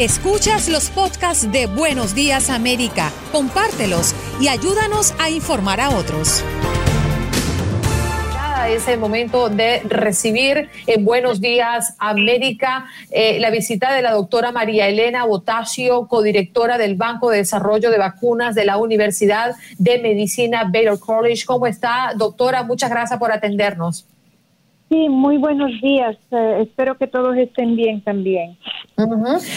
Escuchas los podcasts de Buenos Días América, compártelos y ayúdanos a informar a otros es el momento de recibir en Buenos Días América eh, la visita de la doctora María Elena Botasio, codirectora del Banco de Desarrollo de Vacunas de la Universidad de Medicina Baylor College. ¿Cómo está, doctora? Muchas gracias por atendernos. Sí, muy buenos días. Eh, espero que todos estén bien también.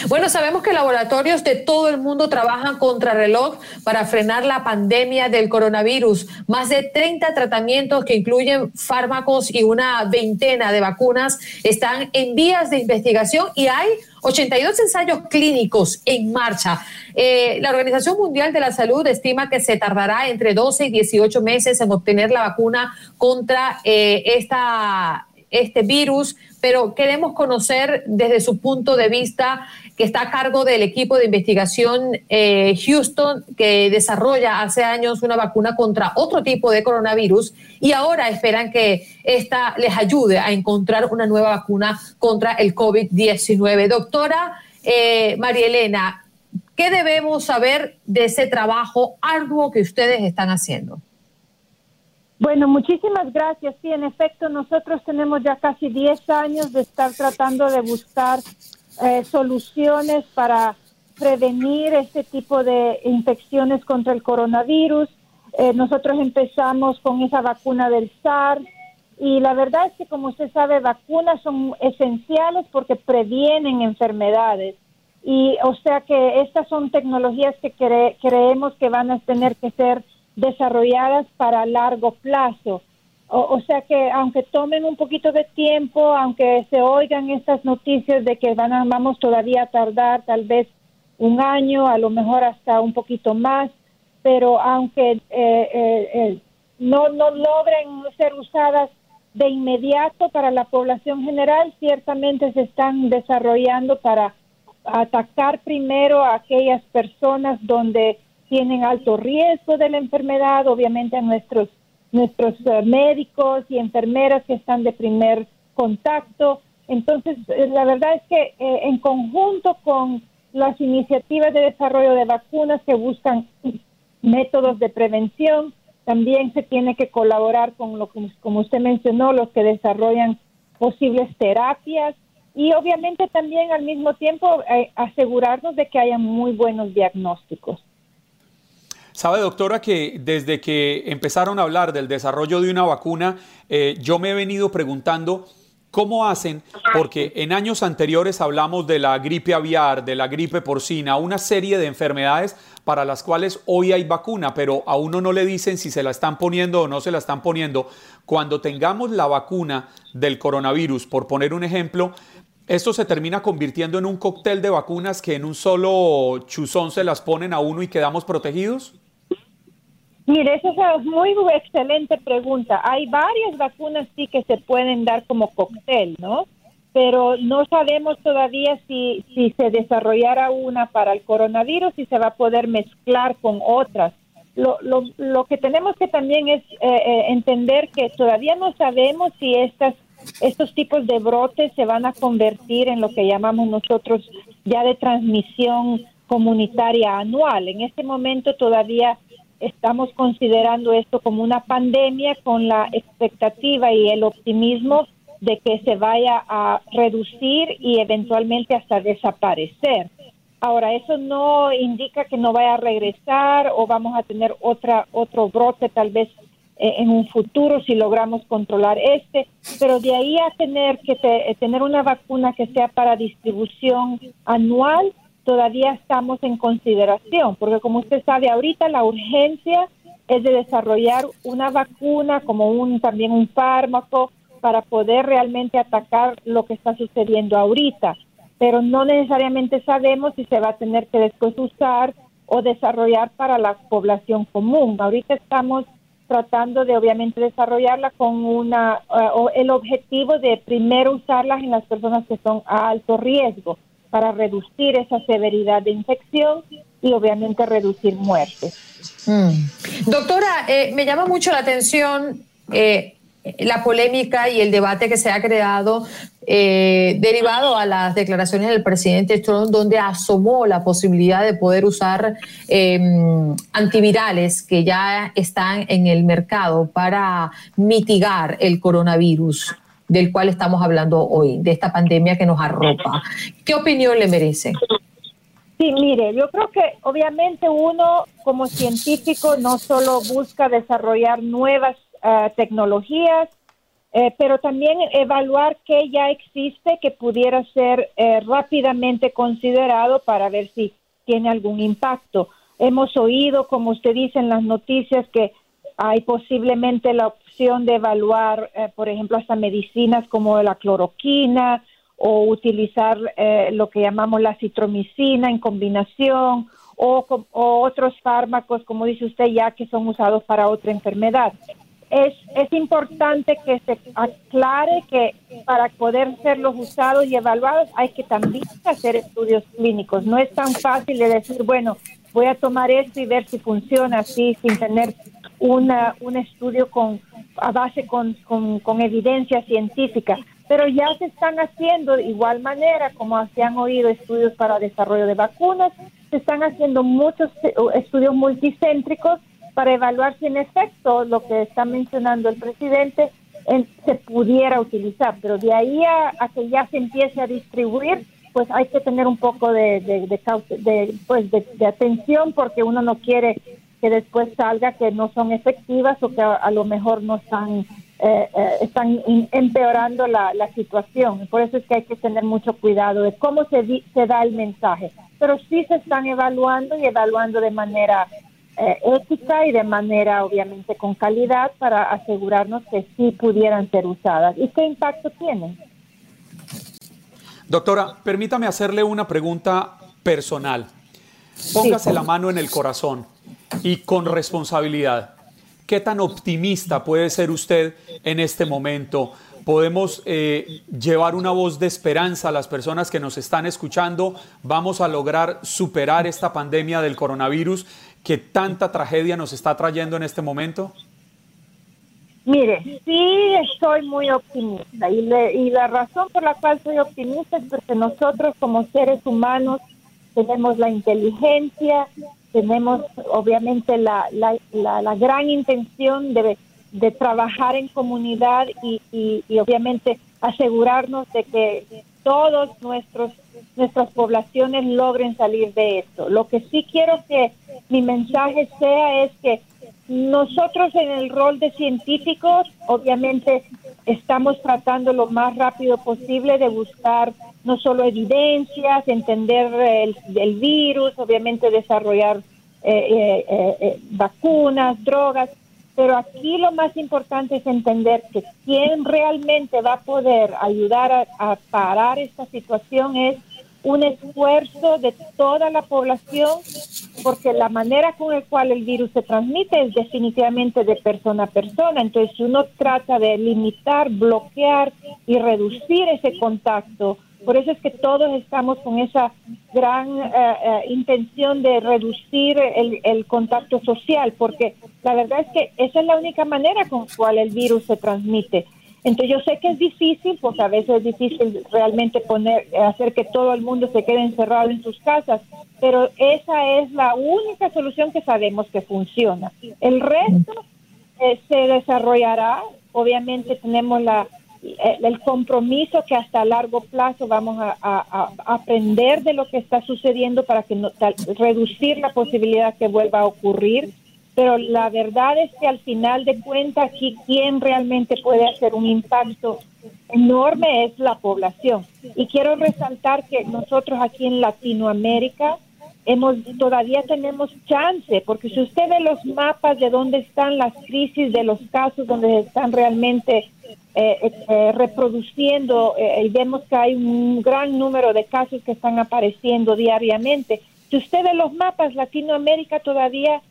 Bueno, sabemos que laboratorios de todo el mundo trabajan contra reloj para frenar la pandemia del coronavirus. Más de 30 tratamientos que incluyen fármacos y una veintena de vacunas están en vías de investigación y hay 82 ensayos clínicos en marcha. Eh, la Organización Mundial de la Salud estima que se tardará entre 12 y 18 meses en obtener la vacuna contra eh, esta este virus, pero queremos conocer desde su punto de vista que está a cargo del equipo de investigación eh, Houston, que desarrolla hace años una vacuna contra otro tipo de coronavirus y ahora esperan que esta les ayude a encontrar una nueva vacuna contra el COVID-19. Doctora eh, María Elena, ¿qué debemos saber de ese trabajo arduo que ustedes están haciendo? Bueno, muchísimas gracias. Sí, en efecto, nosotros tenemos ya casi 10 años de estar tratando de buscar eh, soluciones para prevenir este tipo de infecciones contra el coronavirus. Eh, nosotros empezamos con esa vacuna del SARS y la verdad es que, como usted sabe, vacunas son esenciales porque previenen enfermedades. Y o sea que estas son tecnologías que creemos que van a tener que ser desarrolladas para largo plazo. O, sea que aunque tomen un poquito de tiempo, aunque se oigan estas noticias de que van a, vamos todavía a tardar tal vez un año, a lo mejor hasta un poquito más, pero aunque eh, eh, eh, no, no logren ser usadas de inmediato para la población general, ciertamente se están desarrollando para atacar primero a aquellas personas donde tienen alto riesgo de la enfermedad, obviamente a nuestros, nuestros eh, médicos y enfermeras que están de primer contacto. Entonces, eh, la verdad es que eh, en conjunto con las iniciativas de desarrollo de vacunas que buscan métodos de prevención, también se tiene que colaborar con lo que, como usted mencionó, los que desarrollan posibles terapias y obviamente también al mismo tiempo asegurarnos de que haya muy buenos diagnósticos. Sabe, doctora, que desde que empezaron a hablar del desarrollo de una vacuna, eh, yo me he venido preguntando cómo hacen, porque en años anteriores hablamos de la gripe aviar, de la gripe porcina, una serie de enfermedades para las cuales hoy hay vacuna, pero a uno no le dicen si se la están poniendo o no se la están poniendo. Cuando tengamos la vacuna del coronavirus, por poner un ejemplo, esto se termina convirtiendo en un cóctel de vacunas que en un solo chuzón se las ponen a uno y quedamos protegidos? Mire, esa es una muy excelente pregunta. Hay varias vacunas sí que se pueden dar como cóctel, ¿no? Pero no sabemos todavía si, si se desarrollara una para el coronavirus y se va a poder mezclar con otras. Lo, lo, lo que tenemos que también es eh, eh, entender que todavía no sabemos si estas estos tipos de brotes se van a convertir en lo que llamamos nosotros ya de transmisión comunitaria anual. En este momento todavía estamos considerando esto como una pandemia con la expectativa y el optimismo de que se vaya a reducir y eventualmente hasta desaparecer. Ahora, eso no indica que no vaya a regresar o vamos a tener otra otro brote tal vez eh, en un futuro si logramos controlar este, pero de ahí a tener que tener una vacuna que sea para distribución anual, todavía estamos en consideración, porque como usted sabe, ahorita la urgencia es de desarrollar una vacuna como un también un fármaco para poder realmente atacar lo que está sucediendo ahorita, pero no necesariamente sabemos si se va a tener que después usar o desarrollar para la población común. Ahorita estamos tratando de obviamente desarrollarla con una uh, el objetivo de primero usarlas en las personas que son a alto riesgo para reducir esa severidad de infección y obviamente reducir muertes. Mm. Doctora, eh, me llama mucho la atención, eh, la polémica y el debate que se ha creado eh, derivado a las declaraciones del presidente Trump, donde asomó la posibilidad de poder usar em, antivirales que ya están en el mercado para mitigar el coronavirus del cual estamos hablando hoy, de esta pandemia que nos arropa. ¿Qué opinión le merece? Sí, mire, yo creo que obviamente uno como científico no solo busca desarrollar nuevas eh, tecnologías, eh, pero también evaluar qué ya existe que pudiera ser eh, rápidamente considerado para ver si tiene algún impacto. Hemos oído, como usted dice en las noticias, que hay posiblemente la opción de evaluar, por ejemplo, hasta medicinas como la cloroquina o utilizar lo que llamamos la citromicina en combinación o, o, otros fármacos, como dice usted, ya que son usados para otra enfermedad es, es importante que se aclare que para poder ser los usados y evaluados hay que también hacer estudios clínicos. No es tan fácil de decir, bueno, voy a tomar esto y ver si funciona así sin tener una, un estudio con, a base con, con, evidencia científica. Pero ya se están haciendo de igual manera, como se han oído estudios para desarrollo de vacunas, se están haciendo muchos eh, estudios multicéntricos para evaluar si en efecto lo que está mencionando el presidente se pudiera utilizar. Pero de ahí a, que ya se empiece a distribuir, pues hay que tener un poco de, de, pues de, atención porque uno no quiere que después salga que no son efectivas o que a, lo mejor no están eh, eh, están empeorando la, la, situación. Por eso es que hay que tener mucho cuidado de cómo se, se da el mensaje. Pero sí se están evaluando y evaluando de manera eh, ética y de manera obviamente con calidad para asegurarnos que sí pudieran ser usadas. ¿Y qué impacto tienen? Doctora, permítame hacerle una pregunta personal. Póngase la mano en el corazón y con responsabilidad. ¿Qué tan optimista puede ser usted en este momento? podemos eh, llevar una voz de esperanza a las personas que nos están escuchando. Vamos a lograr superar esta pandemia del coronavirus que tanta tragedia nos está trayendo en este momento? Mire, sí estoy muy optimista y, y la razón por la cual soy optimista es porque nosotros como seres humanos tenemos la inteligencia, tenemos obviamente la, la, la, gran intención de, de, trabajar en comunidad y, y, y obviamente asegurarnos de que todos nuestros nuestras poblaciones logren salir de esto. Lo que sí quiero que mi mensaje sea es que nosotros en el rol de científicos, obviamente, estamos tratando lo más rápido posible de buscar no solo evidencias, entender el, virus, obviamente desarrollar eh, eh, eh, vacunas, drogas, pero aquí lo más importante es entender que quien realmente va a poder ayudar a parar esta situación es un esfuerzo de toda la población, porque la manera con la cual el virus se transmite es definitivamente de persona a persona. Entonces, uno trata de limitar, bloquear y reducir ese contacto. Por eso es que todos estamos con esa gran eh, eh, intención de reducir el, el, contacto social, porque la verdad es que esa es la única manera con la cual el virus se transmite. Entonces yo sé que es difícil, porque a veces es difícil realmente poner, hacer que todo el mundo se quede encerrado en sus casas, pero esa es la única solución que sabemos que funciona. El resto eh, se desarrollará, obviamente tenemos la, eh, el compromiso que hasta largo plazo vamos a, aprender de lo que está sucediendo para que no, reducir la posibilidad que vuelva a ocurrir pero la verdad es que al final de cuentas aquí quien realmente puede hacer un impacto enorme es la población. Y quiero resaltar que nosotros aquí en Latinoamérica hemos todavía tenemos chance, porque si usted ve los mapas de dónde están las crisis de los casos, donde están realmente eh, eh, reproduciendo eh, y vemos que hay un gran número de casos que están apareciendo diariamente. Si usted ve los mapas, Latinoamérica todavía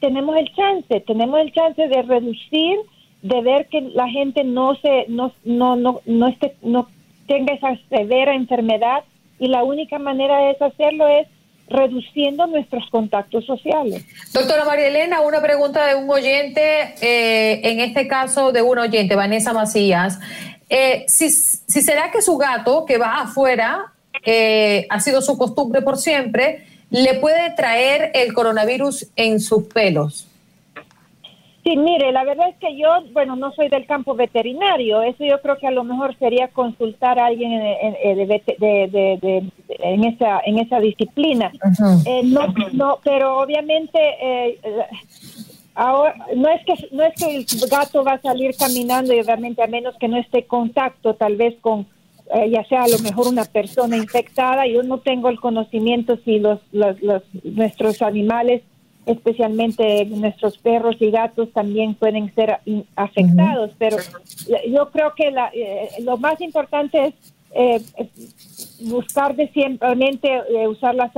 tenemos el chance, tenemos el chance de reducir, de ver que la gente no se no no no no esté no tenga esa severa enfermedad y la única manera de hacerlo es reduciendo nuestros contactos sociales. Doctora María Elena, una pregunta de un oyente, eh, en este caso de un oyente, Vanessa Macías. Eh, si, será que su gato que va afuera, eh, ha sido su costumbre por siempre, le puede traer el coronavirus en sus pelos? Sí, mire, la verdad es que yo, bueno, no soy del campo veterinario, eso yo creo que a lo mejor sería consultar a alguien en, de, en esa en esa disciplina. Eh, no, no, pero obviamente eh, ahora no es que no es que el gato va a salir caminando y obviamente a menos que no esté en contacto tal vez con eh, ya sea a lo mejor una persona infectada, yo no tengo el conocimiento si los, los, los nuestros animales especialmente nuestros perros y gatos también pueden ser afectados, pero yo creo que eh, lo más importante es eh, buscar de simplemente eh, usar los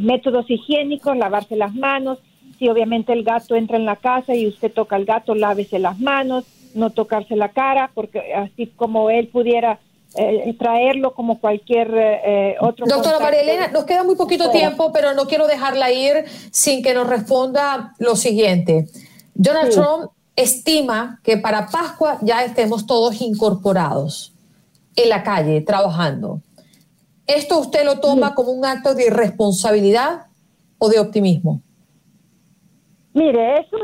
métodos higiénicos, lavarse las manos, si obviamente el gato entra en la casa y usted toca al gato, lávese las manos, no tocarse la cara, porque así como él pudiera eh, traerlo como cualquier eh, otro. Doctora María Elena, nos queda muy poquito tiempo, pero no quiero dejarla ir sin que nos responda lo siguiente. Donald Trump estima que para Pascua ya estemos todos incorporados en la calle, trabajando. ¿Esto usted lo toma como un acto de irresponsabilidad o de optimismo? Mire, eso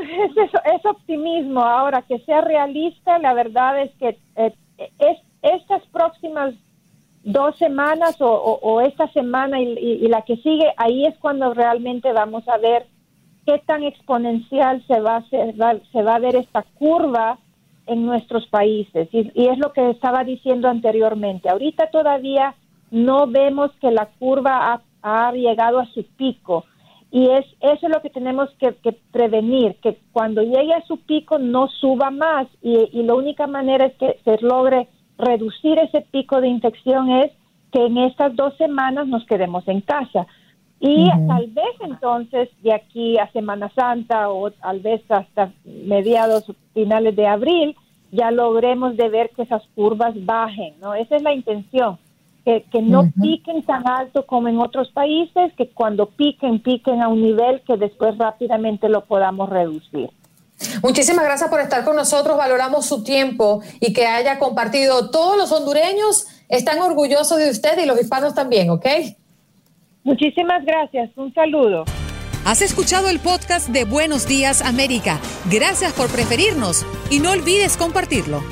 es, optimismo. Ahora, que sea realista, la verdad es que eh, es estas próximas dos semanas o, esta semana y, la que sigue, ahí es cuando realmente vamos a ver qué tan exponencial se va a, se va a ver esta curva en nuestros países. Y, es lo que estaba diciendo anteriormente. Ahorita todavía no vemos que la curva ha, llegado a su pico. Y es eso es lo que tenemos que, prevenir, que cuando llegue a su pico no suba más. Y, y la única manera es que se logre reducir ese pico de infección es que en estas dos semanas nos quedemos en casa. Y tal vez entonces de aquí a Semana Santa o tal vez hasta mediados finales de abril ya logremos de ver que esas curvas bajen, ¿no? Esa es la intención, que, que no piquen tan alto como en otros países, que cuando piquen, piquen a un nivel que después rápidamente lo podamos reducir. Muchísimas gracias por estar con nosotros, valoramos su tiempo y que haya compartido. Todos los hondureños están orgullosos de usted y los hispanos también, ¿ok? Muchísimas gracias, un saludo. Has escuchado el podcast de Buenos Días América. Gracias por preferirnos y no olvides compartirlo.